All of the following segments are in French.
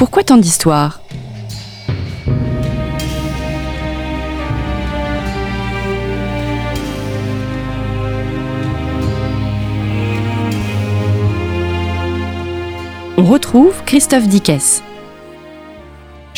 Pourquoi tant d'histoires? On retrouve Christophe Dickès.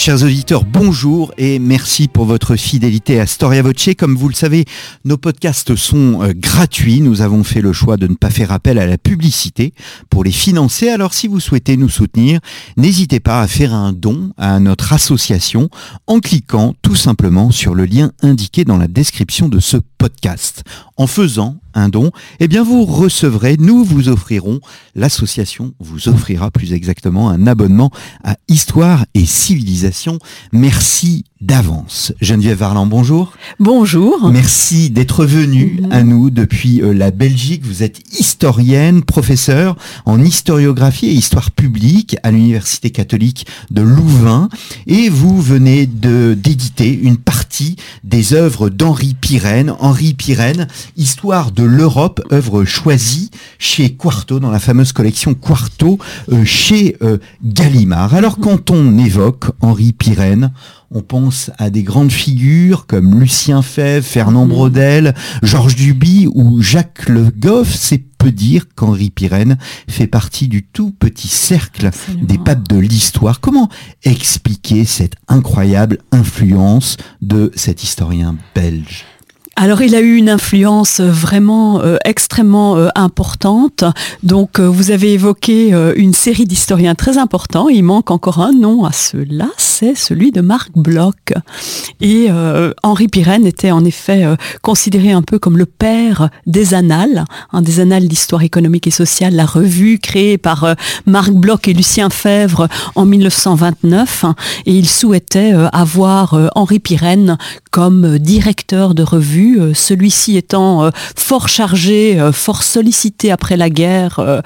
Chers auditeurs, bonjour et merci pour votre fidélité à Storia Voce. Comme vous le savez, nos podcasts sont euh, gratuits. Nous avons fait le choix de ne pas faire appel à la publicité pour les financer. Alors si vous souhaitez nous soutenir, n'hésitez pas à faire un don à notre association en cliquant tout simplement sur le lien indiqué dans la description de ce podcast. En faisant un don, eh bien vous recevrez, nous vous offrirons, l'association vous offrira plus exactement un abonnement à Histoire et Civilisation. Merci d'avance. Geneviève Varland, bonjour. Bonjour. Merci d'être venue à nous depuis euh, la Belgique. Vous êtes historienne, professeure en historiographie et histoire publique à l'Université catholique de Louvain et vous venez de d'éditer une partie des œuvres d'Henri Pirenne. Henri Pirenne, Histoire de l'Europe, œuvre choisie chez Quarto, dans la fameuse collection Quarto, euh, chez euh, Gallimard. Alors quand on évoque Henri Pirenne, on pense à des grandes figures comme Lucien Fèvre, Fernand Mhm. Brodel, Georges Duby ou Jacques Le Goff. C'est peu dire qu'Henri Pirenne fait partie du tout petit cercle Absolument. des papes de l'histoire. Comment expliquer cette incroyable influence de cet historien belge? Alors il a eu une influence euh, vraiment euh, extrêmement euh, importante. Donc vous avez évoqué une série d'historiens très importants. Il manque encore un nom à ceux-là, c'est celui de Marc Bloch. Et Henri Pirenne était en effet considéré un peu comme le père des annales, hein, des annales d'histoire économique et sociale, la revue créée par Marc Bloch et Lucien Fèvre en 1929. hein, et il souhaitait avoir Henri Pirenne comme directeur de revue, euh, celui-ci étant euh, fort chargé, euh, fort sollicité après la guerre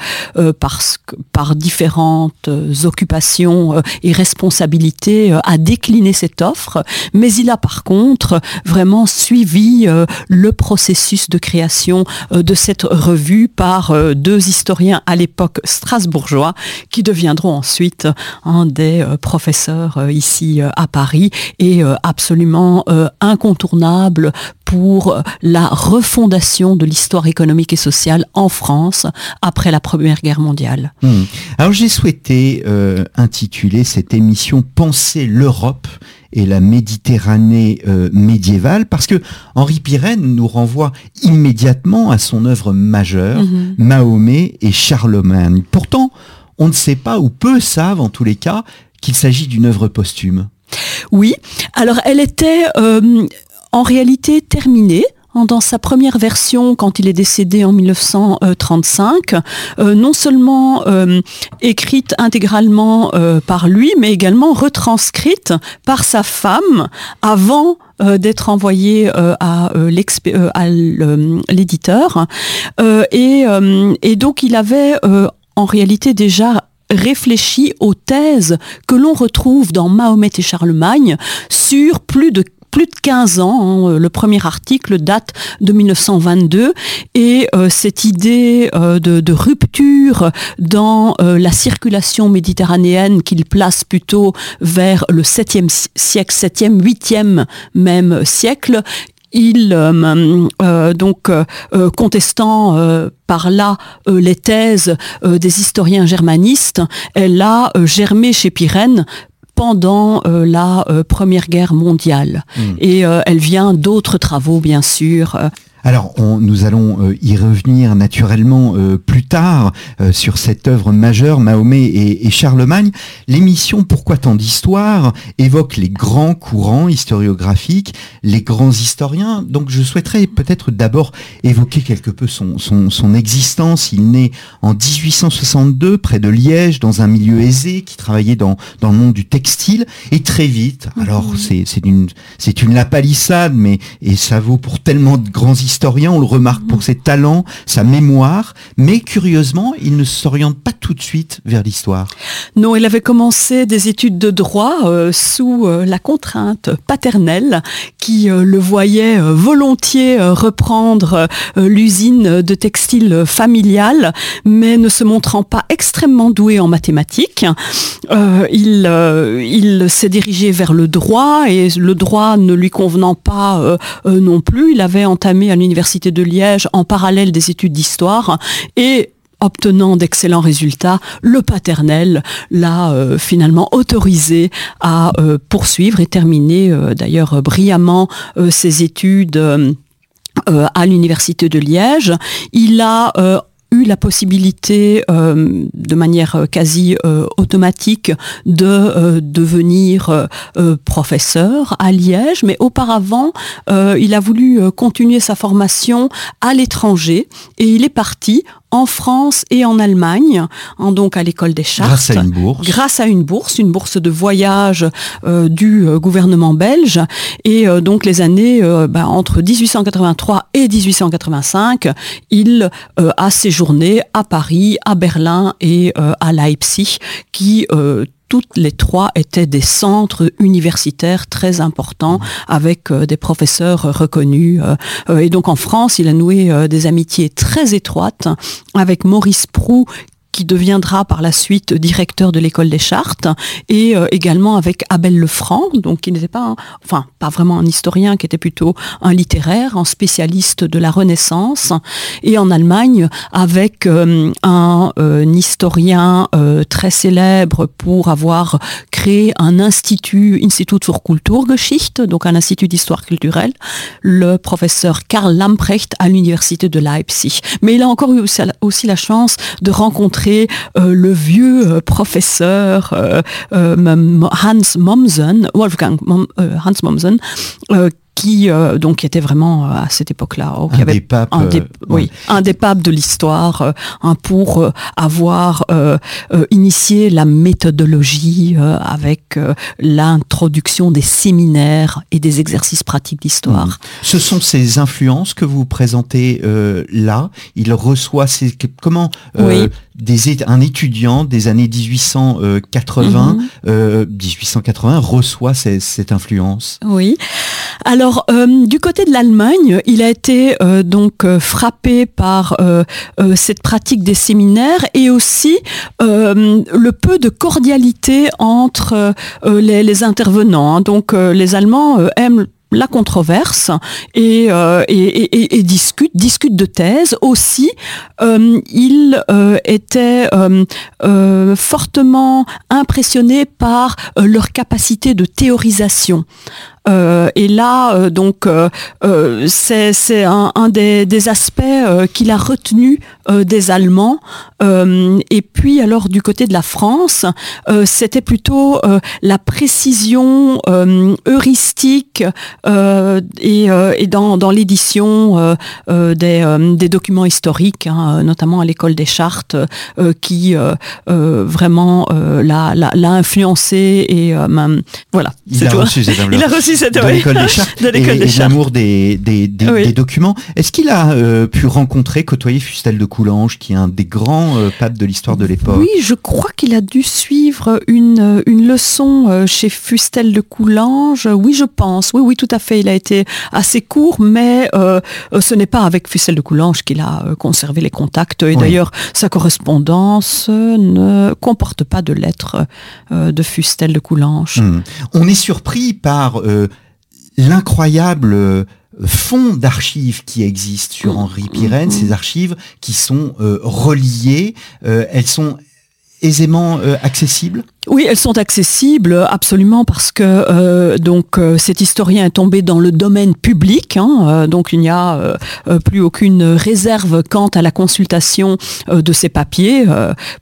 parce que, par différentes occupations et responsabilités, a décliné cette offre, mais il a par contre vraiment suivi le processus de création de cette revue par deux historiens à l'époque strasbourgeois qui deviendront ensuite un des professeurs ici à Paris et absolument incontournable pour euh, la refondation de l'histoire économique et sociale en France après la Première Guerre mondiale. Hmm. Alors j'ai souhaité euh, intituler cette émission Penser l'Europe et la Méditerranée euh, médiévale parce que Henri Pirenne nous renvoie immédiatement à son œuvre majeure, Mhm. Mahomet et Charlemagne. Pourtant, on ne sait pas, ou peu savent en tous les cas, qu'il s'agit d'une œuvre posthume. Oui, alors elle était euh, en réalité terminée. hein, Dans sa première version, quand il est décédé en 1935, euh, non seulement euh, écrite intégralement euh, par lui, mais également retranscrite par sa femme avant d'être envoyée euh, à, l'éditeur. Et, et donc il avait en réalité déjà réfléchi aux thèses que l'on retrouve dans Mahomet et Charlemagne sur plus de plus de 15 ans. hein. Le premier article date de 1922 et euh, cette idée euh, de, rupture dans euh, la circulation méditerranéenne qu'il place plutôt vers le 7e si- siècle, 7e, 8e même siècle, il euh, euh, donc euh, euh, contestant euh, par là euh, les thèses euh, des historiens germanistes, elle a euh, germé chez Pirenne pendant euh, la euh, Première Guerre mondiale. Mm. Et euh, elle vient d'autres travaux, bien sûr. Alors, on- nous allons euh, y revenir naturellement euh, plus tard euh, sur cette œuvre majeure, Mahomet et, et Charlemagne. L'émission Pourquoi tant d'histoire évoque les grands courants historiographiques, les grands historiens. Donc, je souhaiterais peut-être d'abord évoquer quelque peu son, son, son existence. Il naît en 1862 près de Liège, dans un milieu aisé, qui travaillait dans, dans le monde du textile. Et très vite, alors c'est c'est une, c'est une lapalissade, mais et ça vaut pour tellement de grands historiens on le remarque pour ses talents, sa mémoire, mais curieusement, il ne s'oriente pas tout de suite vers l'histoire. Non, il avait commencé des études de droit euh, sous euh, la contrainte paternelle qui euh, le voyait volontiers reprendre l'usine de textile familiale, mais ne se montrant pas extrêmement doué en mathématiques. il s'est dirigé vers le droit et le droit ne lui convenant pas non plus, il avait entamé l'université de Liège en parallèle des études d'histoire et obtenant d'excellents résultats, le paternel l'a euh, finalement autorisé à euh, poursuivre et terminer euh, d'ailleurs brillamment ses études à l'université de Liège. Il a eu la possibilité de manière quasi automatique de devenir professeur à Liège, mais auparavant, il a voulu continuer sa formation à l'étranger et il est parti en France et en Allemagne, hein, donc à l'école des chartes. Grâce à une bourse. Grâce à une bourse, une bourse de voyage euh, du euh, gouvernement belge. Et euh, donc les années bah, entre 1883 et 1885, il a séjourné à Paris, à Berlin et à Leipzig, qui toutes les trois étaient des centres universitaires très importants avec euh, des professeurs reconnus. Euh, euh, et donc en France, il a noué des amitiés très étroites avec Maurice Prou, qui deviendra par la suite directeur de l'école des chartes, et euh, également avec Abel Lefranc, donc qui n'était pas, enfin pas vraiment un historien, qui était plutôt un littéraire, un spécialiste de la Renaissance, et en Allemagne avec euh, un, euh, historien très célèbre pour avoir créé un institut, Institut für Kulturgeschichte, donc un institut d'histoire culturelle, le professeur Karl Lamprecht à l'université de Leipzig. Mais il a encore eu aussi la chance de rencontrer euh, le vieux euh, professeur euh, Hans Mommsen, Wolfgang Hans Mommsen, qui euh, donc était vraiment euh, à cette époque-là oh, un, des papes, un, des, oui, un des papes de l'histoire pour avoir initié la méthodologie avec l'introduction des séminaires et des exercices pratiques d'histoire. Mmh. Ce sont ces influences que vous présentez là. Il reçoit ces, comment des, un étudiant des années 1880, 1880 mmh. reçoit cette influence. Oui. Alors, euh, du côté de l'Allemagne, il a été euh, donc euh, frappé par cette pratique des séminaires et aussi le peu de cordialité entre les, intervenants. Hein. Donc, les Allemands aiment la controverse et, et, discute, discute de thèses. Aussi, il était fortement impressionné par leur capacité de théorisation. Euh, et là, euh, donc, euh, c'est un, des, aspects qu'il a retenu des Allemands. et puis, alors, du côté de la France, c'était plutôt la précision heuristique et, dans, l'édition des, documents historiques, hein, notamment à l'école des chartes, qui vraiment l'a influencé et voilà. Il a, reçu, il a reçu de l'école des chartes et, l'amour des, des, documents. Est-ce qu'il a euh, pu rencontrer, côtoyer Fustel de Coulanges, qui est un des grands euh, papes de l'histoire de l'époque? Oui, je crois qu'il a dû suivre une, une leçon euh, chez Fustel de Coulanges. Oui, je pense. Oui, oui, tout à fait. Il a été assez court, mais ce n'est pas avec Fustel de Coulanges qu'il a conservé les contacts. Et d'ailleurs, sa correspondance ne comporte pas de lettres de Fustel de Coulanges. Hmm. On est surpris par l'incroyable euh, fond d'archives qui existe sur mmh. Henri Pirenne, mmh. ces archives qui sont euh, reliées, euh, elles sont aisément accessibles? Oui, elles sont accessibles absolument parce que euh, donc euh, cet historien est tombé dans le domaine public, hein, euh, donc il n'y a plus aucune réserve quant à la consultation de ces papiers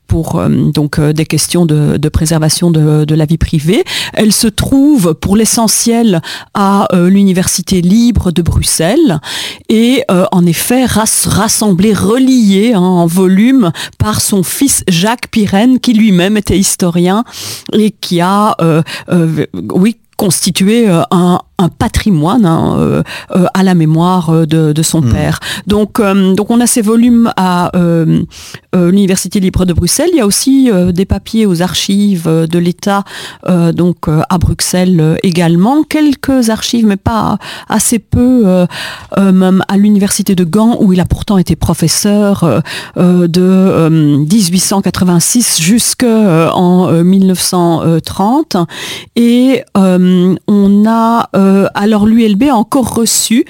pour donc des questions de, préservation de, la vie privée. Elle se trouve pour l'essentiel à l'université libre de Bruxelles et en effet rassemblée, reliée hein, en volume par son fils Jacques Pirenne qui lui-même était historien et qui a, euh, euh, oui, constitué euh, un, un patrimoine hein, à la mémoire de, son mmh. père. Donc, donc on a ces volumes à l'Université libre de Bruxelles. Il y a aussi des papiers aux archives de l'État, donc à Bruxelles également. Quelques archives, mais pas assez peu, même à l'Université de Gand, où il a pourtant été professeur de 1886 jusqu'en 1930. Et on a, alors l'ULB a encore reçu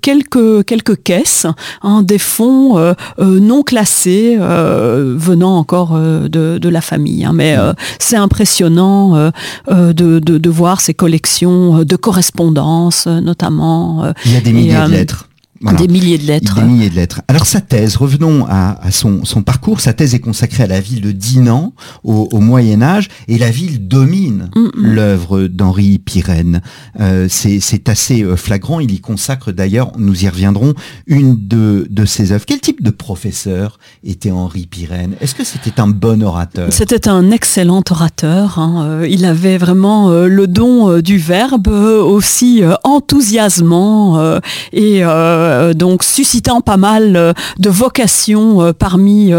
quelques, quelques caisses, hein, des fonds non classés venant encore de, la famille. Hein. mais c'est impressionnant de, de, voir ces collections de correspondance, notamment. Il y a des milliers de lettres. Des milliers de lettres. Des milliers de lettres. Alors sa thèse, revenons à, son, parcours. Sa thèse est consacrée à la ville de Dinan au, Moyen Âge et la ville domine l'œuvre d'Henri Pirenne. Euh, c'est assez euh, flagrant. Il y consacre d'ailleurs, nous y reviendrons, une de, de ses œuvres. Quel type de professeur était Henri Pirenne? Est-ce que c'était un bon orateur? C'était un excellent orateur. Hein. Euh, il avait vraiment le don du verbe aussi enthousiasmant et euh, donc suscitant pas mal euh, de vocations euh, parmi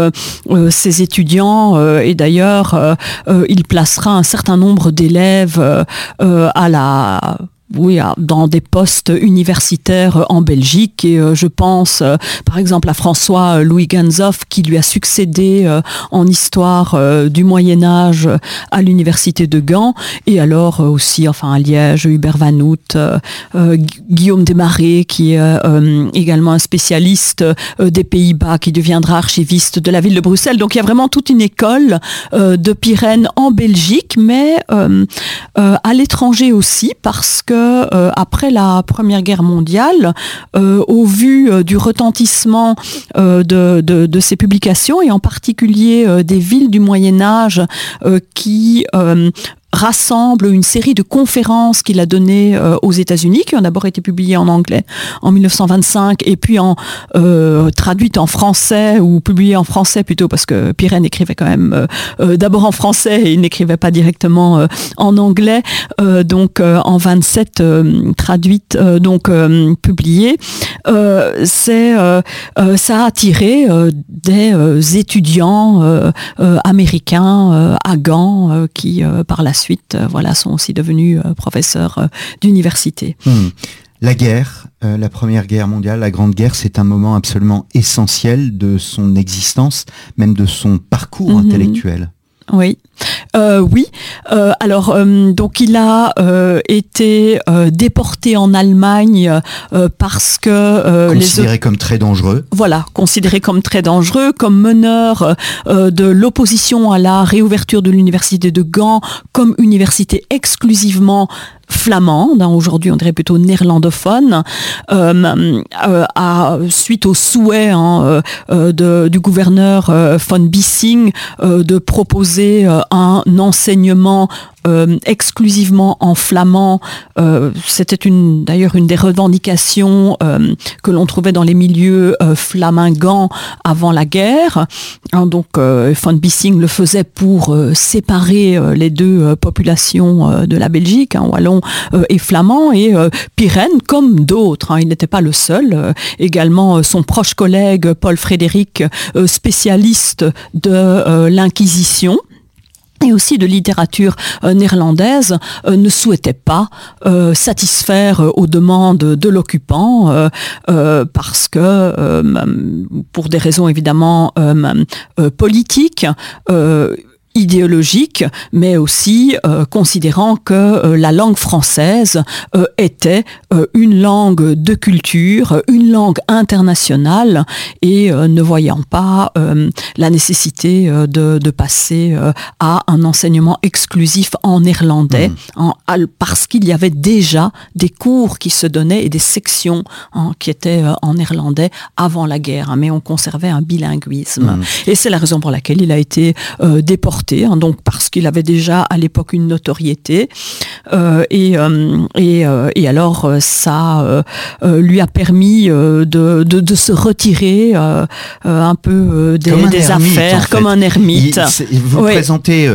ses étudiants et d'ailleurs il placera un certain nombre d'élèves à la oui, dans des postes universitaires en Belgique. Et euh, je pense, euh, par exemple, à François Louis Ganzoff, qui lui a succédé euh, en histoire du Moyen Âge à l'université de Gand. Et alors aussi, enfin, à Liège, Hubert Van Hout, Guillaume Desmarais, qui est également un spécialiste des Pays-Bas, qui deviendra archiviste de la ville de Bruxelles. Donc il y a vraiment toute une école de Pyrène en Belgique, mais à l'étranger aussi, parce que euh, après la Première Guerre mondiale, euh, au vu euh, du retentissement de, de, ces publications et en particulier des villes du Moyen Âge qui rassemble une série de conférences qu'il a données euh, aux États-Unis, qui ont d'abord été publiées en anglais en 1925 et puis en euh, traduites en français ou publiées en français plutôt parce que Pirène écrivait quand même euh, d'abord en français et il n'écrivait pas directement en anglais. donc en 27 traduites donc publiées, c'est ça a attiré des étudiants américains à Gand qui par la suite, euh, voilà, sont aussi devenus euh, professeurs euh, d'université. Hmm. La guerre, la Première Guerre mondiale, la Grande Guerre, c'est un moment absolument essentiel de son existence, même de son parcours mhm. intellectuel. Oui, euh, oui. Euh, alors euh, donc il a été déporté en Allemagne parce que considéré comme très dangereux. Voilà, considéré comme très dangereux, comme meneur de l'opposition à la réouverture de l'université de Gand comme université exclusivement flamande, hein, aujourd'hui on dirait plutôt néerlandophone, euh, euh, suite au souhait hein, euh, du gouverneur von Bissing de proposer un enseignement euh, exclusivement en flamand. Euh, c'était d'ailleurs une des revendications euh, que l'on trouvait dans les milieux flamingants avant la guerre. Hein, donc von Bissing le faisait pour séparer les deux populations de la Belgique, hein, wallon et flamand. Et Pirenne, comme d'autres, hein, il n'était pas le seul. également son proche collègue Paul Frédéric, spécialiste de l'Inquisition et aussi de littérature euh, néerlandaise euh, ne souhaitait pas euh, satisfaire aux demandes de l'occupant parce que pour des raisons évidemment politiques idéologique, mais aussi euh, considérant que euh, la langue française euh, était une langue de culture, une langue internationale, et ne voyant pas la nécessité de, passer à un enseignement exclusif en néerlandais, mmh. parce qu'il y avait déjà des cours qui se donnaient et des sections hein, qui étaient en néerlandais avant la guerre, hein, mais on conservait un bilinguisme. Mmh. Et c'est la raison pour laquelle il a été déporté Hein, donc parce puisqu'il avait déjà à l'époque une notoriété. et, et, alors, ça lui a permis de, de, se retirer un peu des, affaires, comme un ermite. vous présentez,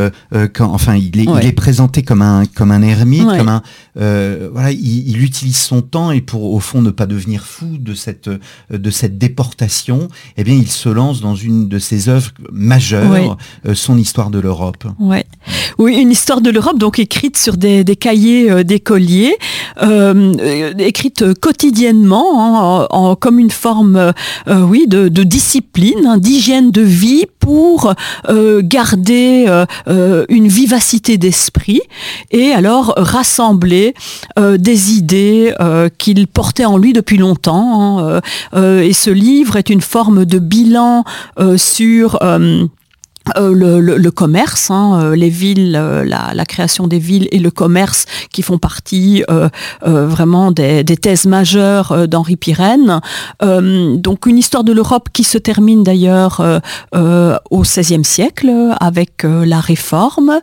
quand, enfin, il est, il est, présenté comme un, comme un ermite, comme un, voilà, il, il, utilise son temps et pour, au fond, ne pas devenir fou de cette, de cette déportation, eh bien, il se lance dans une de ses œuvres majeures, euh, son histoire de l'Europe. Oui, une histoire de l'Europe, donc écrite sur des, cahiers euh, d'écoliers, euh, écrite quotidiennement, hein, comme une forme, oui, de, discipline, hein, d'hygiène de vie pour garder une vivacité d'esprit et alors rassembler des idées qu'il portait en lui depuis longtemps. Hein, et ce livre est une forme de bilan euh, sur euh, le, commerce, hein, euh, les villes, euh, la, création des villes et le commerce qui font partie vraiment des, thèses majeures d'Henri Pirenne. donc une histoire de l'Europe qui se termine d'ailleurs au XVIe siècle avec la Réforme,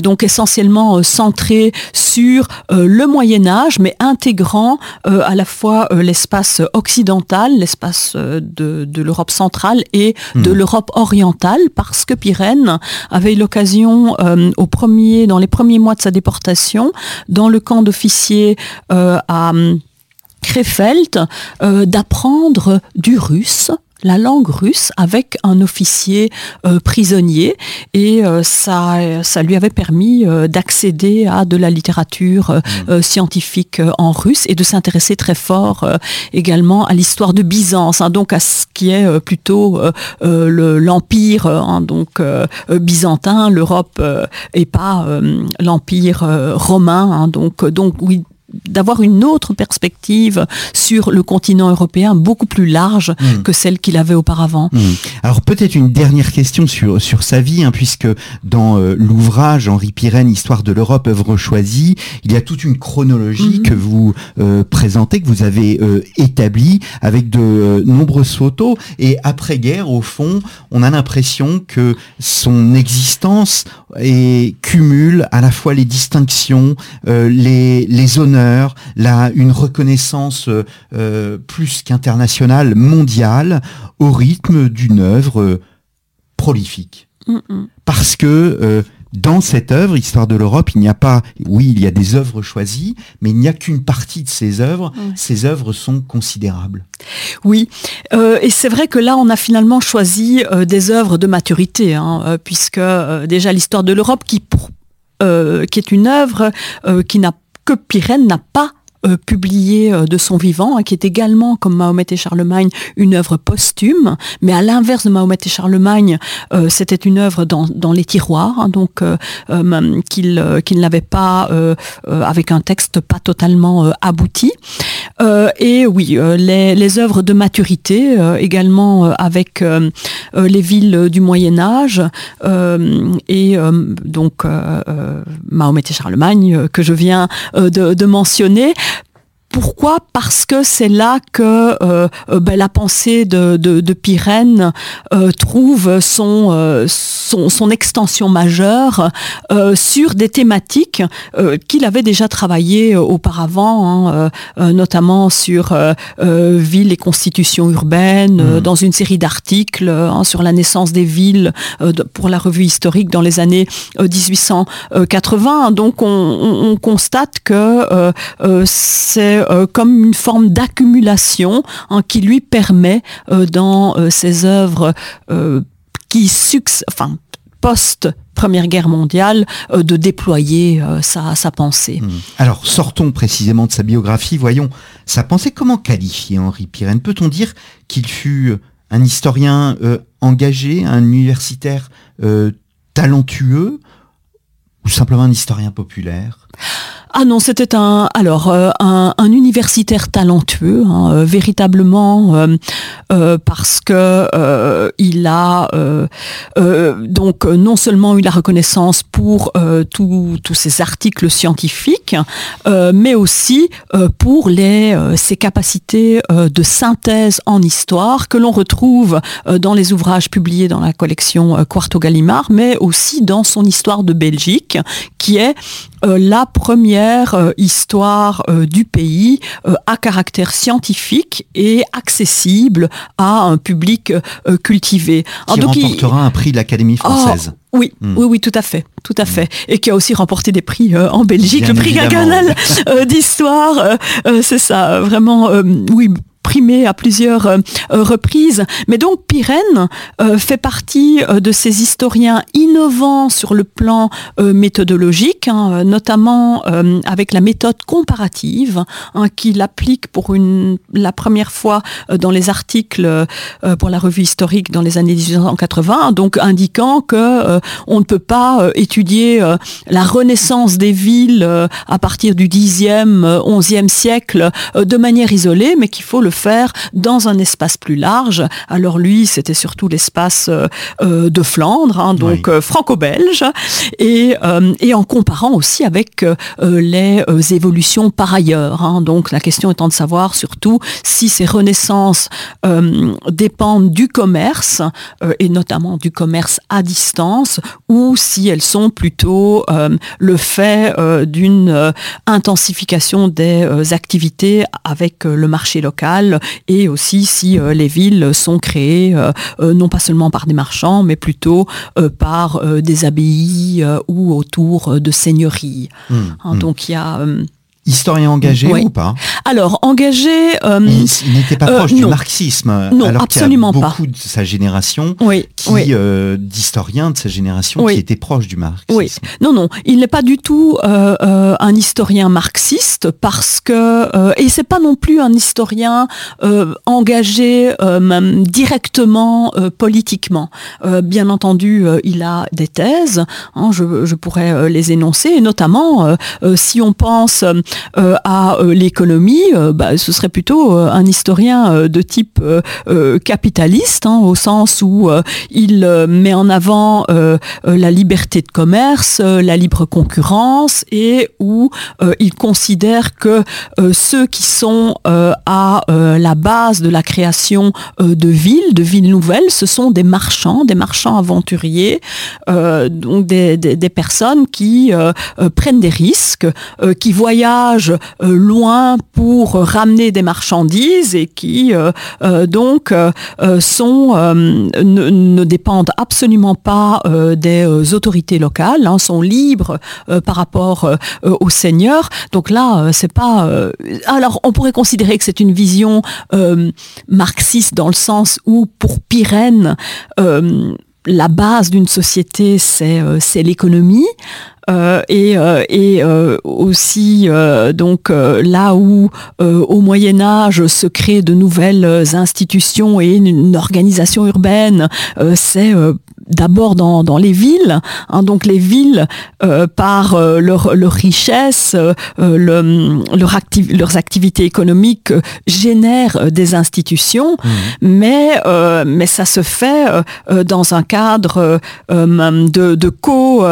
donc essentiellement centrée sur le Moyen Âge, mais intégrant à la fois l'espace occidental, l'espace de, l'Europe centrale et de hmm. l'Europe orientale, parce que Pirenne avait eu l'occasion, euh, au premier, dans les premiers mois de sa déportation, dans le camp d'officiers euh, à Krefeld, euh, d'apprendre du russe la langue russe avec un officier euh, prisonnier et euh, ça, ça lui avait permis euh, d'accéder à de la littérature mmh. scientifique en russe et de s'intéresser très fort également à l'histoire de Byzance, hein, donc à ce qui est plutôt l'empire hein, donc byzantin, l'Europe et pas l'empire romain, hein, donc donc oui d'avoir une autre perspective sur le continent européen beaucoup plus large hmm. que celle qu'il avait auparavant. Hmm. Alors peut-être une dernière question sur, sur sa vie, hein, puisque dans euh, l'ouvrage Henri Pirenne, Histoire de l'Europe, œuvre choisie, il y a toute une chronologie hmm. que vous euh, présentez, que vous avez euh, établie avec de nombreuses photos. Et après-guerre, au fond, on a l'impression que son existence est, cumule à la fois les distinctions, les, les honneurs, une reconnaissance euh, euh, plus qu'internationale, mondiale, au rythme d'une œuvre euh, prolifique. Parce que dans cette œuvre, Histoire de l'Europe, il n'y a pas, oui, il y a des œuvres choisies, mais il n'y a qu'une partie de ces œuvres. Ces œuvres sont considérables. Oui, et c'est vrai que là, on a finalement choisi des œuvres de maturité, hein, puisque déjà l'Histoire de l'Europe, qui, qui est une œuvre qui n'a que Pirenne n'a pas euh, publié euh, de son vivant, hein, qui est également, comme Mahomet et Charlemagne, une œuvre posthume. Mais à l'inverse de Mahomet et Charlemagne, euh, c'était une œuvre dans, les tiroirs, hein, donc qu'il qu'il n'avait pas, avec un texte pas totalement abouti. et oui, les, les, œuvres de maturité, également avec les villes du Moyen Âge, et donc Mahomet et Charlemagne, que je viens de, de mentionner. Pourquoi? Parce que c'est là que euh, euh, ben, la pensée de, de, Pirenne euh, trouve son, son, extension majeure sur des thématiques qu'il avait déjà travaillées auparavant, hein, notamment sur villes et constitutions urbaines, mmh. dans une série d'articles hein, sur la naissance des villes pour la revue historique dans les années 1880. Donc on, on constate que c'est euh, comme une forme d'accumulation hein, qui lui permet euh, dans euh, ses œuvres qui enfin, post Première Guerre mondiale, de déployer sa, pensée. Hmm. Alors, sortons précisément de sa biographie, voyons sa pensée. Comment qualifier Henri Pirenne? Peut-on dire qu'il fut un historien engagé, un universitaire talentueux, ou simplement un historien populaire? Ah non, c'était un alors euh, un, un, universitaire talentueux, hein, euh, véritablement euh, parce que il a donc non seulement eu la reconnaissance pour tous ces articles scientifiques, mais aussi pour les ses capacités de synthèse en histoire que l'on retrouve dans les ouvrages publiés dans la collection Quarto Gallimard, mais aussi dans son histoire de Belgique, qui est la première histoire du pays à caractère scientifique et accessible à un public cultivé. Qui donc, remportera il... un prix de l'Académie oh, française. Oh, oui, mmh. oui, oui, tout à fait, tout à mmh. fait, et qui a aussi remporté des prix euh, en Belgique, Bien le prix Gaganal euh, d'histoire, euh, c'est ça, vraiment, oui, primé à plusieurs euh, reprises. Mais donc Pirenne euh, fait partie euh, de ces historiens innovants sur le plan euh, méthodologique, hein, notamment euh, avec la méthode comparative, hein, qu'il applique pour une, la première fois euh, dans les articles pour la revue historique dans les années 1880, donc indiquant que on ne peut pas étudier la renaissance des villes à partir du 10e, 11e siècle de manière isolée, mais qu'il faut le faire dans un espace plus large. Alors lui, c'était surtout l'espace euh, de Flandre, hein, donc oui. euh, franco-belge, et, euh, et, en comparant aussi avec euh, les évolutions par ailleurs. Hein. Donc la question étant de savoir surtout si ces renaissances dépendent du commerce, et notamment du commerce à distance, ou si elles sont plutôt le fait d'une intensification des activités avec le marché local et aussi si euh, les villes sont créées euh, euh, non pas seulement par des marchands, mais plutôt par des abbayes ou autour de seigneuries. Mmh, hein, mmh. Donc il y a Historien engagé oui. ou pas? Alors engagé, euh, il, il n'était pas proche euh, du marxisme, non, alors absolument qu'il y a beaucoup pas. de sa génération, oui, qui oui. euh, d'historiens de sa génération qui étaient proches du marxisme. Oui. Non, non, il n'est pas du tout euh, euh, un historien marxiste parce que euh, et c'est pas non plus un historien engagé même directement politiquement. bien entendu, il a des thèses, hein, je, je, pourrais les énoncer, et notamment si on pense à euh, l'économie, euh, bah, ce serait plutôt un historien de type capitaliste, hein, au sens où il met en avant la liberté de commerce, la libre concurrence, et où il considère que ceux qui sont à la base de la création de villes, de villes nouvelles, ce sont des marchands, des marchands aventuriers, donc des, des, des, personnes qui prennent des risques, qui voyagent euh, loin pour ramener des marchandises et qui euh, euh, donc sont ne, dépendent absolument pas des autorités locales, hein, sont libres par rapport aux seigneurs. Donc là, c'est pas. alors, on pourrait considérer que c'est une vision marxiste dans le sens où, pour Pirenne, la base d'une société, c'est euh, l'économie. Euh, et, euh, aussi donc là où au Moyen Âge se créent de nouvelles institutions et une organisation urbaine, c'est d'abord dans, dans, les villes. Hein, donc les villes, euh, par euh, leur, leur, richesse, euh, le, leur acti leurs activités économiques génèrent des institutions, mmh. mais, mais ça se fait dans un cadre de, de co,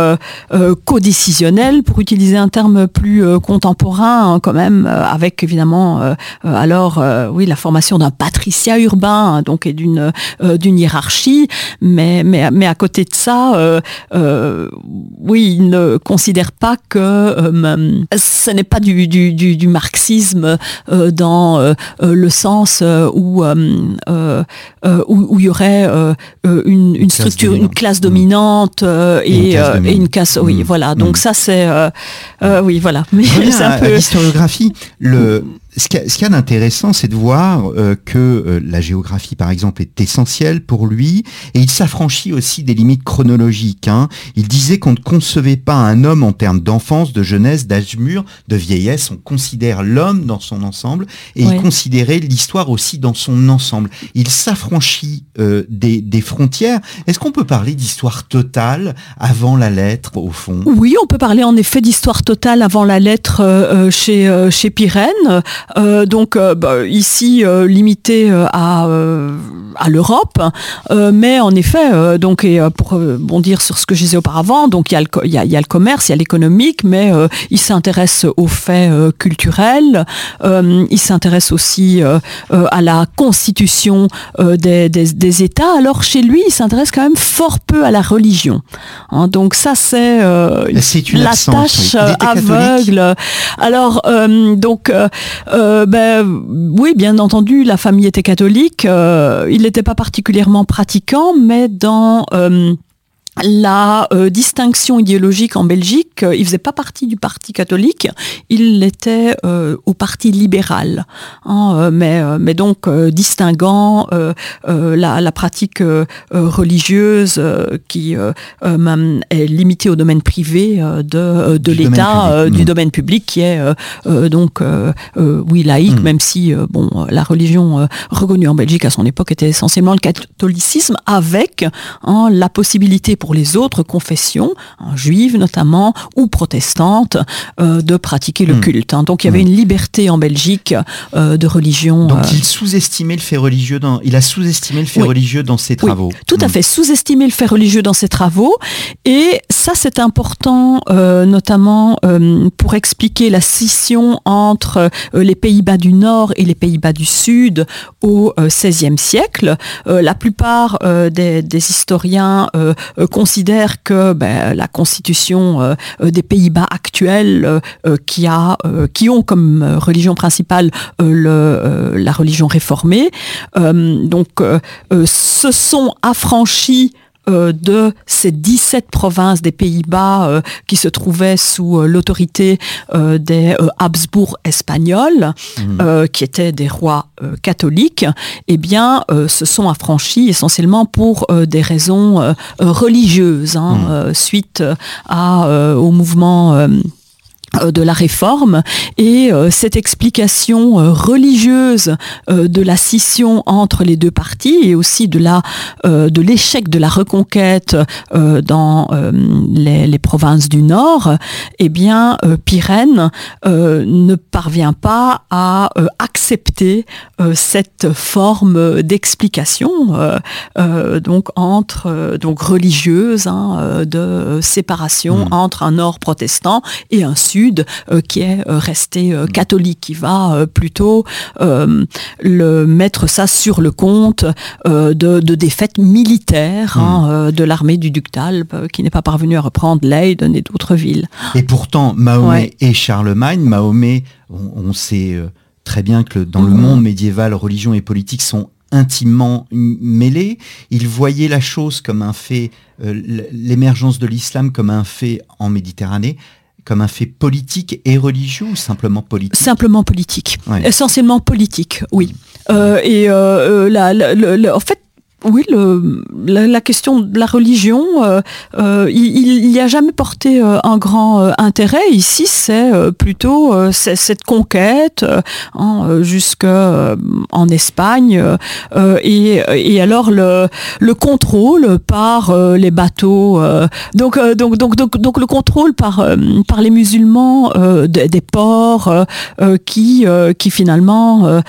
co-décisionnel, pour utiliser un terme plus contemporain, hein, quand même, avec évidemment alors oui la formation d'un patriciat urbain, hein, donc et d'une d'une hiérarchie, mais, mais, mais à côté de ça, euh, euh, oui, il ne considère pas que euh, ce n'est pas du, du, du, du marxisme dans le sens où, où, il y aurait une, une structure, une classe dominante et, une et, une classe. Oui, mmh. voilà. Donc mmh. ça, c'est oui, voilà. Mais c'est un peu l'historiographie. Le ce qu'il y a, d'intéressant, c'est de voir euh, que euh, la géographie, par exemple, est essentielle pour lui, et il s'affranchit aussi des limites chronologiques. Hein. Il disait qu'on ne concevait pas un homme en termes d'enfance, de jeunesse, d'âge mûr, de vieillesse. On considère l'homme dans son ensemble, et il considérait l'histoire aussi dans son ensemble. Il s'affranchit euh, des, des, frontières. Est-ce qu'on peut parler d'histoire totale avant la lettre, au fond? Oui, on peut parler en effet d'histoire totale avant la lettre chez, chez Pyrène. Euh, donc euh, bah, ici euh, limité à, à l'Europe, mais en effet, donc et pour bondir sur ce que je disais auparavant, donc il y a le, il y a, le commerce, il y a l'économique, mais il s'intéresse aux faits culturels, il s'intéresse aussi à la constitution des, des, États. Alors chez lui, il s'intéresse quand même fort peu à la religion. Hein, donc ça c'est la tâche aveugle. Alors donc euh, ben, oui, bien entendu, la famille était catholique. Euh, il n'était pas particulièrement pratiquant, mais dans euh, la euh, distinction idéologique en Belgique, euh, il faisait pas partie du parti catholique, il était euh, au parti libéral, hein, mais, mais donc distinguant la, pratique religieuse qui est limitée au domaine privé de, de l'État, du domaine public qui est donc oui laïque, hmm. même si bon la religion reconnue en Belgique à son époque était essentiellement le catholicisme, avec hein, la possibilité pour les autres confessions, hein, juives notamment, ou protestantes, euh, de pratiquer le hmm. culte. Hein. Donc il y avait hmm. une liberté en Belgique euh, de religion. Donc euh, il sous-estimait le fait religieux dans, il a sous-estimé le fait religieux dans ses travaux. tout à hmm. fait, sous-estimé le fait religieux dans ses travaux. Et ça c'est important, notamment pour expliquer la scission entre les Pays-Bas du Nord et les Pays-Bas du Sud au XVIe siècle. la plupart des, des, historiens considère que ben, la constitution euh, euh, des Pays-Bas actuelle, euh, qui, a, qui ont comme religion principale le, la religion réformée, donc se sont affranchis euh, de ces 17 provinces des Pays-Bas euh, qui se trouvaient sous euh, l'autorité des Habsbourg espagnols, mmh. qui étaient des rois catholiques, eh bien, se sont affranchis essentiellement pour des raisons religieuses, hein, mmh. suite à, au mouvement de la réforme et euh, cette explication euh, religieuse de la scission entre les deux parties et aussi de la de l'échec de la reconquête dans les, provinces du Nord, eh bien Pyrène ne parvient pas à accepter cette forme d'explication donc entre donc religieuse hein, de séparation hmm. entre un Nord protestant et un Sud euh, qui est euh, resté euh, catholique, qui va plutôt le mettre ça sur le compte de, défaites militaires hein, hmm. de l'armée du duc d'Albe, qui n'est pas parvenu à reprendre Leyden et d'autres villes. Et pourtant, Mahomet et Charlemagne, Mahomet, on, sait très bien que dans le mhm. monde médiéval, religion et politique sont intimement mêlés. Il voyait la chose comme un fait, l'émergence de l'islam comme un fait en Méditerranée comme un fait politique et religieux ou simplement politique Simplement politique. Essentiellement politique, oui. Euh, et euh, euh, en fait, oui, le, la, question de la religion, euh, euh, il n'y a jamais porté euh, un grand intérêt. Ici, c'est plutôt cette conquête hein, jusqu'en Espagne et, et, alors le, le contrôle par les bateaux. donc, donc, donc, donc, donc le contrôle par, par les musulmans des ports qui, qui finalement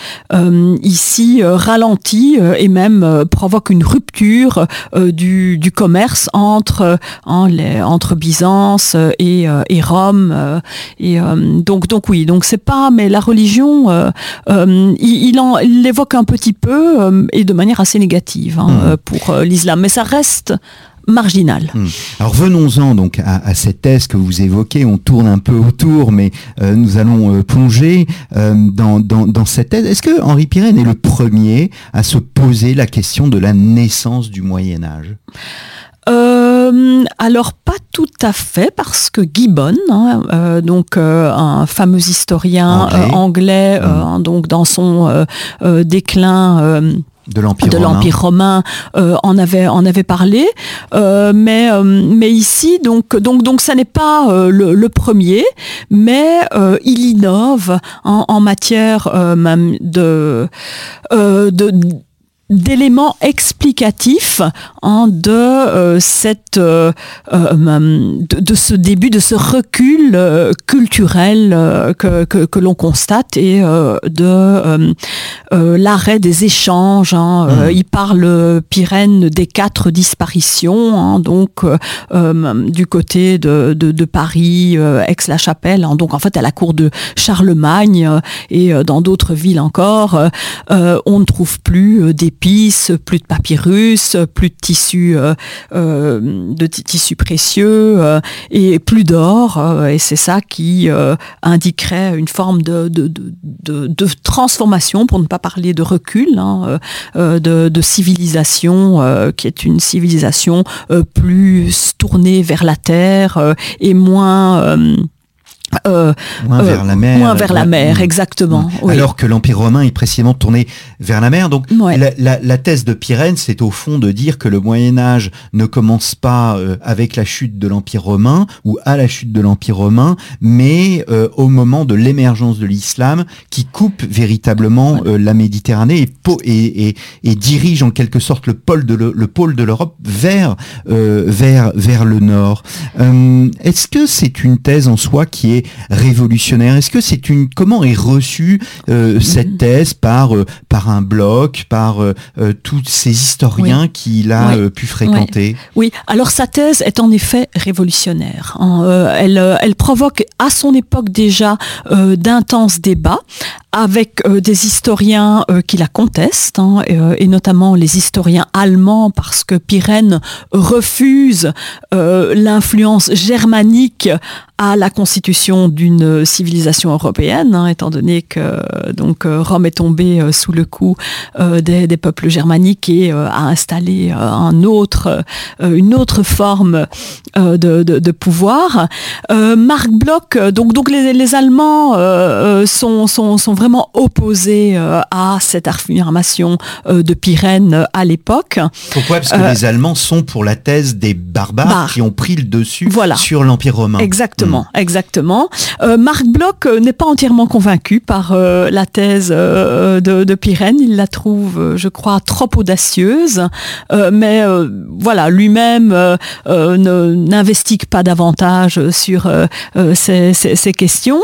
ici ralentit et même provoque une rupture euh, du, commerce entre, euh, entre Byzance et, euh, Rome. et donc, donc oui, donc c'est pas, mais la religion, il, en, l'évoque un petit peu et de manière assez négative hein, mmh. pour l'islam, mais ça reste marginal. Hmm. Alors venons-en donc à, cette thèse que vous évoquez, on tourne un peu autour, mais euh, nous allons euh, plonger euh, dans, cette thèse. Est-ce que Henri Pirenne est le premier à se poser la question de la naissance du Moyen Âge? Alors pas tout à fait parce que Gibbon, hein, donc un fameux historien anglais, mmh. donc dans son déclin de l'Empire romain, euh, en avait en avait parlé, euh, mais euh, mais ici donc donc donc ça n'est pas le, premier, mais il innove en, en matière de, de d'éléments explicatifs hein, de euh, cette euh, euh, de, ce début de ce recul culturel que, que, l'on constate et de l'arrêt des échanges hein. mmh. il parle Pyrène des quatre disparitions hein, donc du côté de, de, Paris Aix-la-Chapelle donc en fait à la cour de Charlemagne et dans d'autres villes encore on ne trouve plus des plus de papyrus, plus de tissus, euh, euh, de précieux euh, et plus d'or. et c'est ça qui indiquerait une forme de, de, transformation, pour ne pas parler de recul, hein, de, civilisation qui est une civilisation plus tournée vers la terre et moins euh, moins vers la mer. Moins vers la mer, mm. exactement. Alors que l'Empire romain est précisément tourné vers la mer. Donc la, thèse de Pyrène, c'est au fond de dire que le Moyen Âge ne commence pas euh, avec la chute de l'Empire romain ou à la chute de l'Empire romain, mais euh, au moment de l'émergence de l'islam qui coupe véritablement la Méditerranée et, et, et, dirige en quelque sorte le pôle de le, pôle de l'Europe vers, vers, vers le nord. Est-ce que c'est une thèse en soi qui est révolutionnaire. Est-ce que c'est une comment est reçue euh, cette thèse par euh, par un bloc, par euh, tous ces historiens qu'il a pu fréquenter? Oui. Alors sa thèse est en effet révolutionnaire. Hein. elle elle provoque à son époque déjà d'intenses débats avec des historiens qui la contestent, hein, et, notamment les historiens allemands, parce que Pyrène refuse l'influence germanique à la constitution d'une civilisation européenne, hein, étant donné que donc euh, Rome est tombée euh, sous le coup euh, des, peuples germaniques et a installé un autre, une autre forme de, pouvoir. Marc Bloch, donc, donc les, Allemands sont, sont, vraiment opposés à cette affirmation de Pyrène à l'époque. Pourquoi? Parce que les Allemands sont pour la thèse des barbares qui ont pris le dessus sur l'Empire romain. Exactement, hmm. exactement. Marc Bloch euh, n'est pas entièrement convaincu par euh, la thèse euh, de, de, Pyrène. Il la trouve, je crois, trop audacieuse. mais voilà, lui-même n'investigue pas davantage sur ces, ces, questions.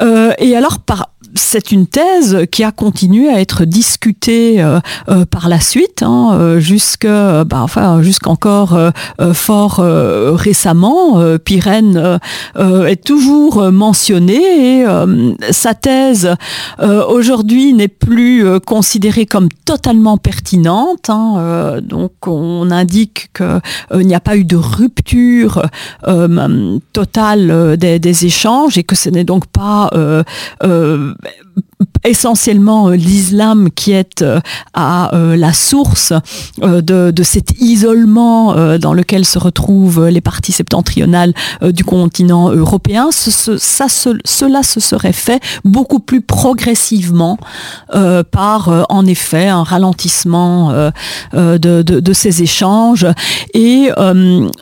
et alors, par c'est une thèse qui a continué à être discutée euh, euh, par la suite, hein, euh, jusque, bah, enfin, jusqu'encore fort récemment. Pyrène est toujours mentionné et sa thèse aujourd'hui n'est plus considérée comme totalement pertinente. Hein, donc on indique qu'il n'y a pas eu de rupture totale des, échanges et que ce n'est donc pas essentiellement euh, l'islam qui est euh, à euh, la source de, cet isolement dans lequel se retrouvent les parties septentrionales du continent européen. ça, cela se serait fait beaucoup plus progressivement par, en effet, un ralentissement de, ces échanges. Et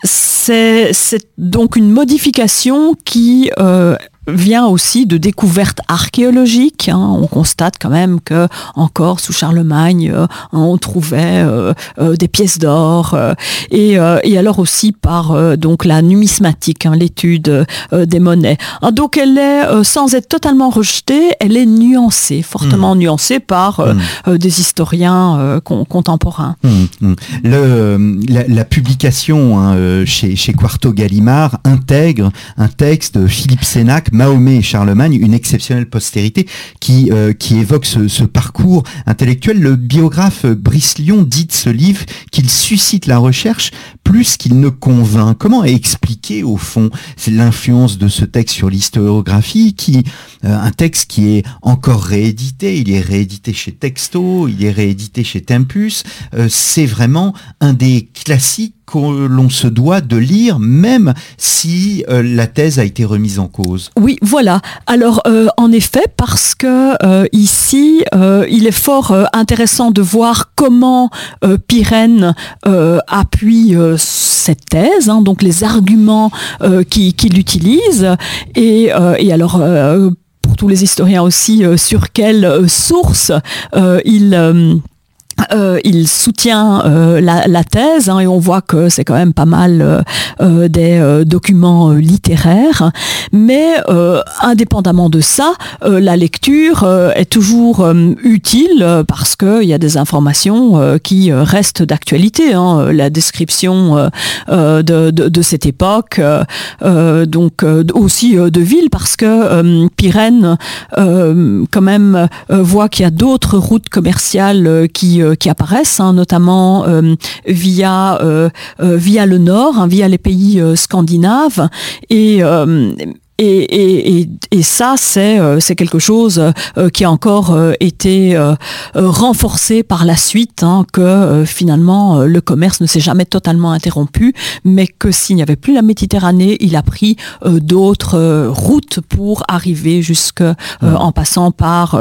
c'est donc une modification qui vient aussi de découvertes archéologiques. Hein. On constate quand même que encore sous Charlemagne, euh, on trouvait euh, euh, des pièces d'or et, et, alors aussi par donc la numismatique, hein, l'étude des monnaies. Ah, donc elle est sans être totalement rejetée, elle est nuancée, fortement mmh. nuancée par mmh. des historiens contemporains. Mmh, Le, la, publication hein, chez, chez Quarto Gallimard intègre un texte de Philippe Sénac Mahomet et Charlemagne, une exceptionnelle postérité qui, euh, qui évoque ce, parcours intellectuel. Le biographe Brice Lyon dit de ce livre qu'il suscite la recherche plus qu'il ne convainc. Comment expliquer au fond l'influence de ce texte sur l'historiographie qui euh, un texte qui est encore réédité, il est réédité chez Texto, il est réédité chez Tempus, euh, c'est vraiment un des classiques que l'on se doit de lire, même si euh, la thèse a été remise en cause. Oui, voilà. Alors, en effet, parce que ici, il est fort intéressant de voir comment Pyrène appuie cette thèse, hein, donc les arguments qu'il utilise. Et, et alors, pour tous les historiens aussi, sur quelle source il euh, il soutient euh, la, thèse hein, et on voit que c'est quand même pas mal euh, des documents littéraires. Mais indépendamment de ça, la lecture est toujours utile parce qu'il y a des informations qui restent d'actualité. Hein. La description de, cette époque, donc aussi de ville parce que Pyrène quand même voit qu'il y a d'autres routes commerciales qui euh, qui apparaissent, hein, notamment euh, via euh, via le nord, hein, via les pays scandinaves. Et et, et, et, ça, c'est euh, quelque chose euh, qui a encore euh, été renforcé par la suite, hein, que finalement le commerce ne s'est jamais totalement interrompu, mais que s'il n'y avait plus la Méditerranée, il a pris d'autres routes pour arriver jusque en passant par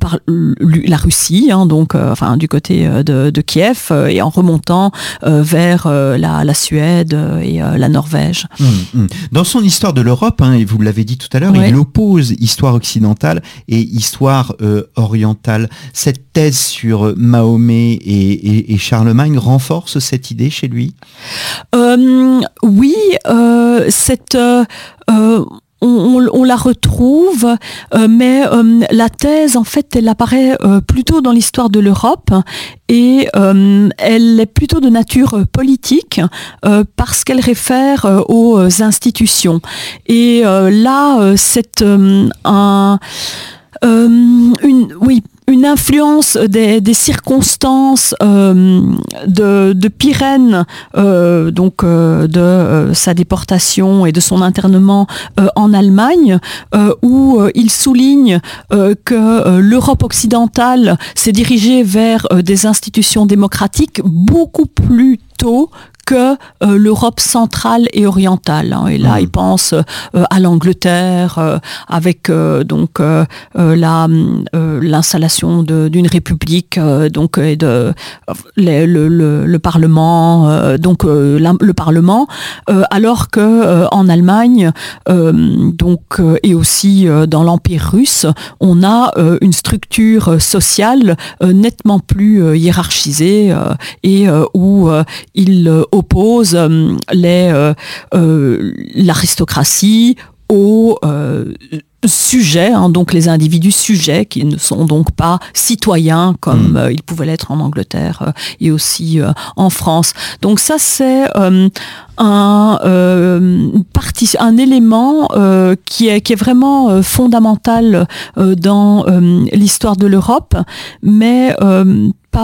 par la Russie, hein, donc enfin du côté de, de Kiev et en remontant vers la, la, Suède et la Norvège. Mmh, mmh. Dans son histoire de l'Europe, hein, et vous l'avez dit tout à l'heure, il oppose histoire occidentale et histoire euh, orientale. Cette thèse sur Mahomet et, Charlemagne renforce cette idée chez lui? Euh, Oui, euh, cette on, la retrouve, euh, mais euh, la thèse, en fait, elle apparaît euh, plutôt dans l'histoire de l'Europe et elle est plutôt de nature politique parce qu'elle réfère aux institutions. Et là, c'est un... une, oui, une influence des, circonstances euh, de, de, Pyrène, euh, donc euh, de sa déportation et de son internement en Allemagne, où il souligne que l'Europe occidentale s'est dirigée vers des institutions démocratiques beaucoup plus tôt que euh, l'Europe centrale et orientale. Hein. Et là, mmh. il pense euh, à l'Angleterre euh, avec donc la l'installation d'une république, donc et de le, le, le, Parlement, donc le Parlement, alors que en Allemagne, donc et aussi dans l'Empire russe, on a une structure sociale nettement plus hiérarchisée et où il oppose euh, euh, euh, l'aristocratie aux sujets, hein, donc les individus sujets qui ne sont donc pas citoyens comme hmm. ils pouvaient l'être en Angleterre et aussi en France. Donc ça c'est un, un élément qui, est, qui est vraiment fondamental dans l'histoire de l'Europe, mais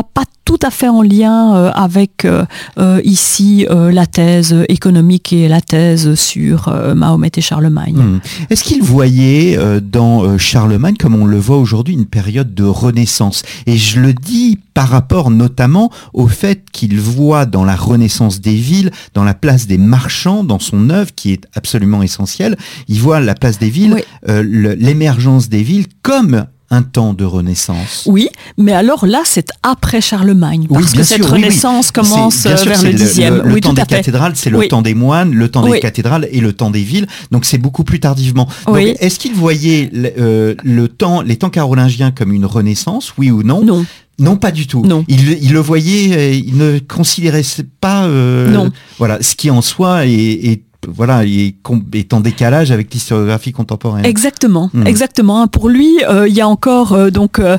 pas, tout à fait en lien euh, avec euh, euh, ici la thèse économique et la thèse sur Mahomet et Charlemagne. Hmm. Est-ce qu'il voyait dans Charlemagne, comme on le voit aujourd'hui, une période de renaissance? Et je le dis par rapport notamment au fait qu'il voit dans la renaissance des villes, dans la place des marchands, dans son œuvre qui est absolument essentielle, il voit la place des villes, l'émergence des villes comme un temps de renaissance. Oui, mais alors là, c'est après Charlemagne, parce que cette renaissance commence vers le dixième. Le, le temps des cathédrales, c'est le temps des moines, le temps des cathédrales et le temps des villes, donc c'est beaucoup plus tardivement. Est-ce qu'il voyait euh, le temps, les temps carolingiens comme une renaissance, oui ou non? Non. Non, pas du tout. Non. Il, le voyait, euh, il ne considérait pas, euh, non. voilà, ce qui en soi est, est voilà, il est en décalage avec l'historiographie contemporaine. Exactement, hmm. exactement. Pour lui, euh, il y a encore euh, donc euh,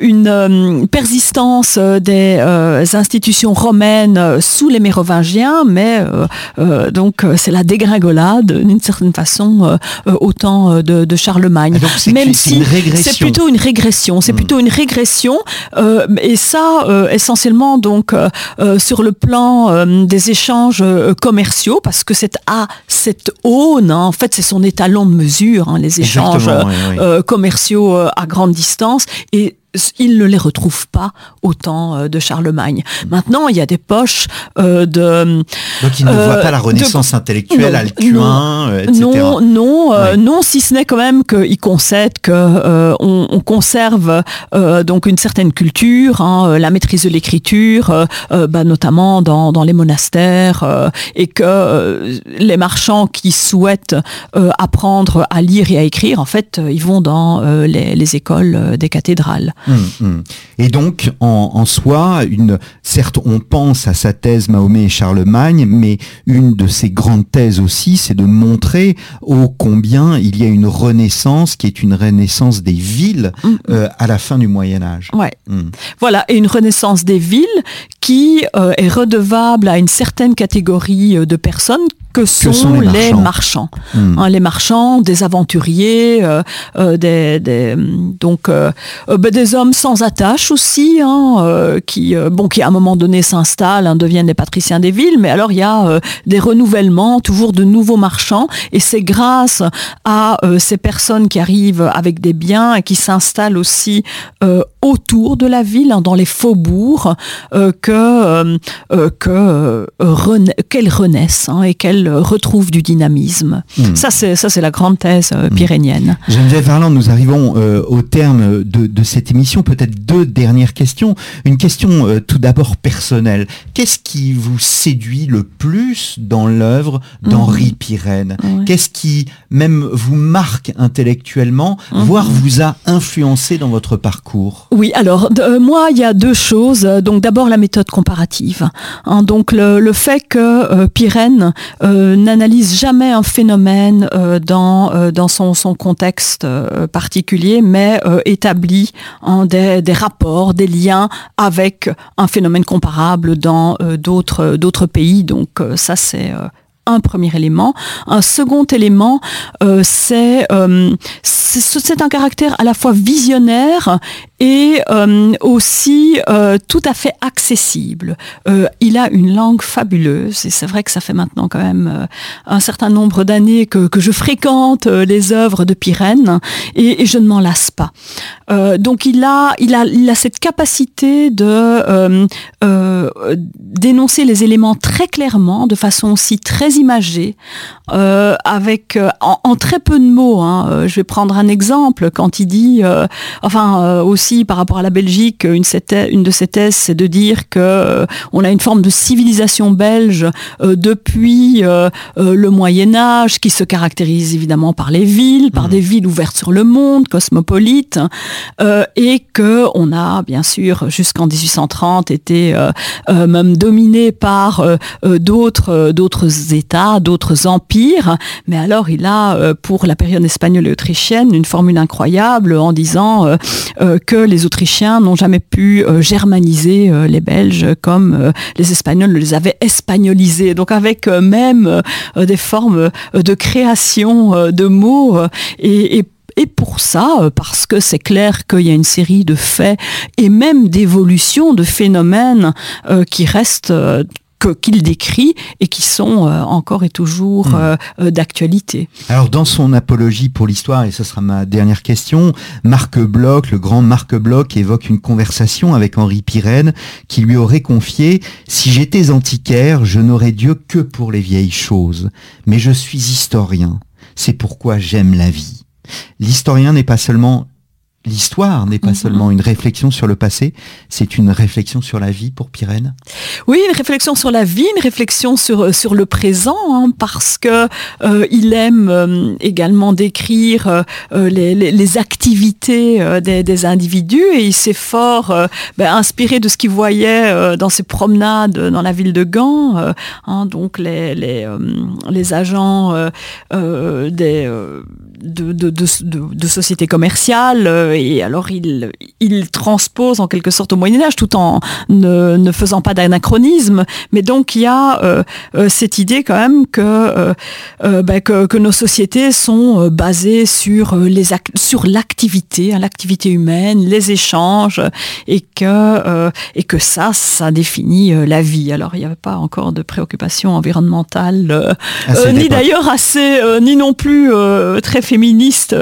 une persistance des institutions romaines sous les Mérovingiens, mais donc c'est la dégringolade d'une certaine façon au temps de, Charlemagne. Ah, Même si c'est plutôt une régression, c'est hmm. plutôt une régression, et ça essentiellement donc sur le plan des échanges commerciaux, parce que c'est cette aune, hein. en fait c'est son étalon de mesure, hein, les échanges euh, commerciaux euh, à grande distance, et il ne les retrouve pas au temps euh, de Charlemagne. Maintenant, il y a des poches euh, de... Donc il ne voit pas la renaissance intellectuelle, Alcuin, etc. Non, non, non, si ce n'est quand même qu'il concède que on, conserve donc une certaine culture, hein, la maîtrise de l'écriture, bah, notamment dans, dans, les monastères, et que les marchands qui souhaitent apprendre à lire et à écrire, en fait, ils vont dans les, les écoles des cathédrales. Hum, hum. Et donc, en, soi, une, certes, on pense à sa thèse Mahomet et Charlemagne, mais une de ses grandes thèses aussi, c'est de montrer ô combien il y a une renaissance qui est une renaissance des villes hum, euh, à la fin du Moyen Âge. Ouais. Voilà, et une renaissance des villes qui euh, est redevable à une certaine catégorie euh, de personnes que sont, les, marchands, hmm. hein, les marchands, des aventuriers, euh, euh, des, des, donc euh, ben, des hommes sans attache aussi, hein, qui bon qui à un moment donné s'installent, hein, deviennent des patriciens des villes, mais alors il y a des renouvellements, toujours de nouveaux marchands, et c'est grâce à ces personnes qui arrivent avec des biens et qui s'installent aussi autour de la ville, dans les faubourgs, que que qu'elles renaissent et qu'elles retrouve du dynamisme. Hmm. Ça, c'est ça, c'est la grande thèse euh, hmm. pyrénienne. Geneviève Verland, nous arrivons euh, au terme de, cette émission. Peut-être deux dernières questions. Une question euh, tout d'abord personnelle. Qu'est-ce qui vous séduit le plus dans l'œuvre d'Henri. Pirenne? Qu'est-ce qui même vous marque intellectuellement, voire vous a influencé dans votre parcours? Oui, alors moi, il y a deux choses. Donc d'abord la méthode comparative. Hein. donc le, fait que Pirenne euh, n'analyse jamais un phénomène euh, dans, euh, son, contexte particulier, mais établit des, des, rapports, des liens avec un phénomène comparable dans d'autres d'autres pays. Donc ça c'est un premier élément. Un second élément, c'est c'est un caractère à la fois visionnaire et euh, aussi euh, tout à fait accessible. Euh, il a une langue fabuleuse et c'est vrai que ça fait maintenant quand même un certain nombre d'années que, que, je fréquente les œuvres de Pirenne et, et je ne m'en lasse pas. donc il a, il, a, il a cette capacité de dénoncer les éléments très clairement, de façon aussi très imagée, avec en, en, très peu de mots. Hein. Je vais prendre un exemple quand il dit, enfin aussi par rapport à la Belgique, une, une de ses thèses, c'est de dire que euh, on a une forme de civilisation belge euh, depuis euh, le Moyen Âge, qui se caractérise évidemment par les villes, par mmh. des villes ouvertes sur le monde, cosmopolites, et que on a bien sûr jusqu'en 1830 été même dominé par d'autres d'autres D'autres empires. Mais alors il a pour la période espagnole et autrichienne une formule incroyable en disant que les Autrichiens n'ont jamais pu euh, germaniser euh, les Belges comme euh, les Espagnols les avaient espagnolisés. Donc avec même des formes de création de mots et, pour ça, parce que c'est clair qu'il y a une série de faits et même d'évolutions, de phénomènes qui restent qu'il décrit et qui sont euh, encore et toujours hmm. euh, euh, d'actualité. Alors dans son apologie pour l'histoire, et ce sera ma dernière question, Marc Bloch, le grand Marc Bloch, évoque une conversation avec Henri Pirenne qui lui aurait confié ⁇ Si j'étais antiquaire, je n'aurais Dieu que pour les vieilles choses, mais je suis historien, c'est pourquoi j'aime la vie. L'historien n'est pas seulement l'histoire n'est pas mhm. seulement une réflexion sur le passé, c'est une réflexion sur la vie pour Pirenne Oui, une réflexion sur la vie, une réflexion sur, euh, sur le présent, hein, parce que euh, il aime euh, également décrire les, les, activités des, des, individus et il s'est fort ben, inspiré de ce qu'il voyait dans ses promenades dans la ville de Gand, hein, donc les, les, les agents des, de, de, de, de sociétés commerciales et alors il, il transpose en quelque sorte au Moyen Âge tout en ne, ne faisant pas d'anachronisme. Mais donc il y a euh, euh, cette idée quand même que, euh, ben, que, que, nos sociétés sont basées sur, les sur l'activité, hein, l'activité humaine, les échanges, et que, et que ça, ça définit la vie. Alors il n'y avait pas encore de préoccupation environnementale, ni d'ailleurs assez, ni non plus très féministe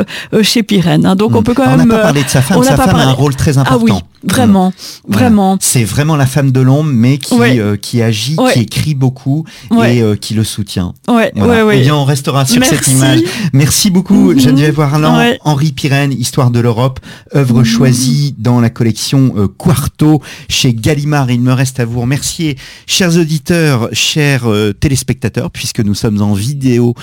chez Pyrène. Hein. Donc on Mm. peut quand on même. Pas parlé de sa femme, sa femme a un rôle très ah important. oui, vraiment, Voilà. vraiment. C'est vraiment la femme de l'ombre, mais qui, Ouais. euh, qui agit, Ouais. qui écrit beaucoup Ouais. et euh, qui le soutient. Ouais, Voilà. ouais, ouais. Eh bien, on restera sur cette image. Merci beaucoup, Mhm. Geneviève Warland, Ouais. Henri Pirenne, Histoire de l'Europe, œuvre Mhm. choisie dans la collection euh, Quarto chez Gallimard. Il me reste à vous remercier, chers auditeurs, chers téléspectateurs, puisque nous sommes en vidéo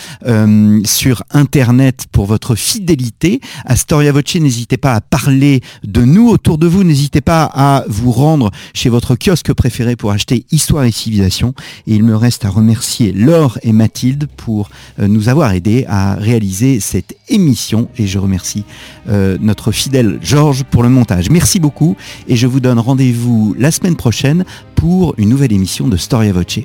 sur Internet pour votre fidélité. À Storia Voce, n'hésitez pas à parler de nous autour de vous. N'hésitez pas à vous rendre chez votre kiosque préféré pour acheter Histoire et Civilisation. Et il me reste à remercier Laure et Mathilde pour euh, nous avoir aidés à réaliser cette émission. Et je remercie euh, notre fidèle Georges pour le montage. Merci beaucoup et je vous donne rendez-vous la semaine prochaine pour une nouvelle émission de Storia Voce.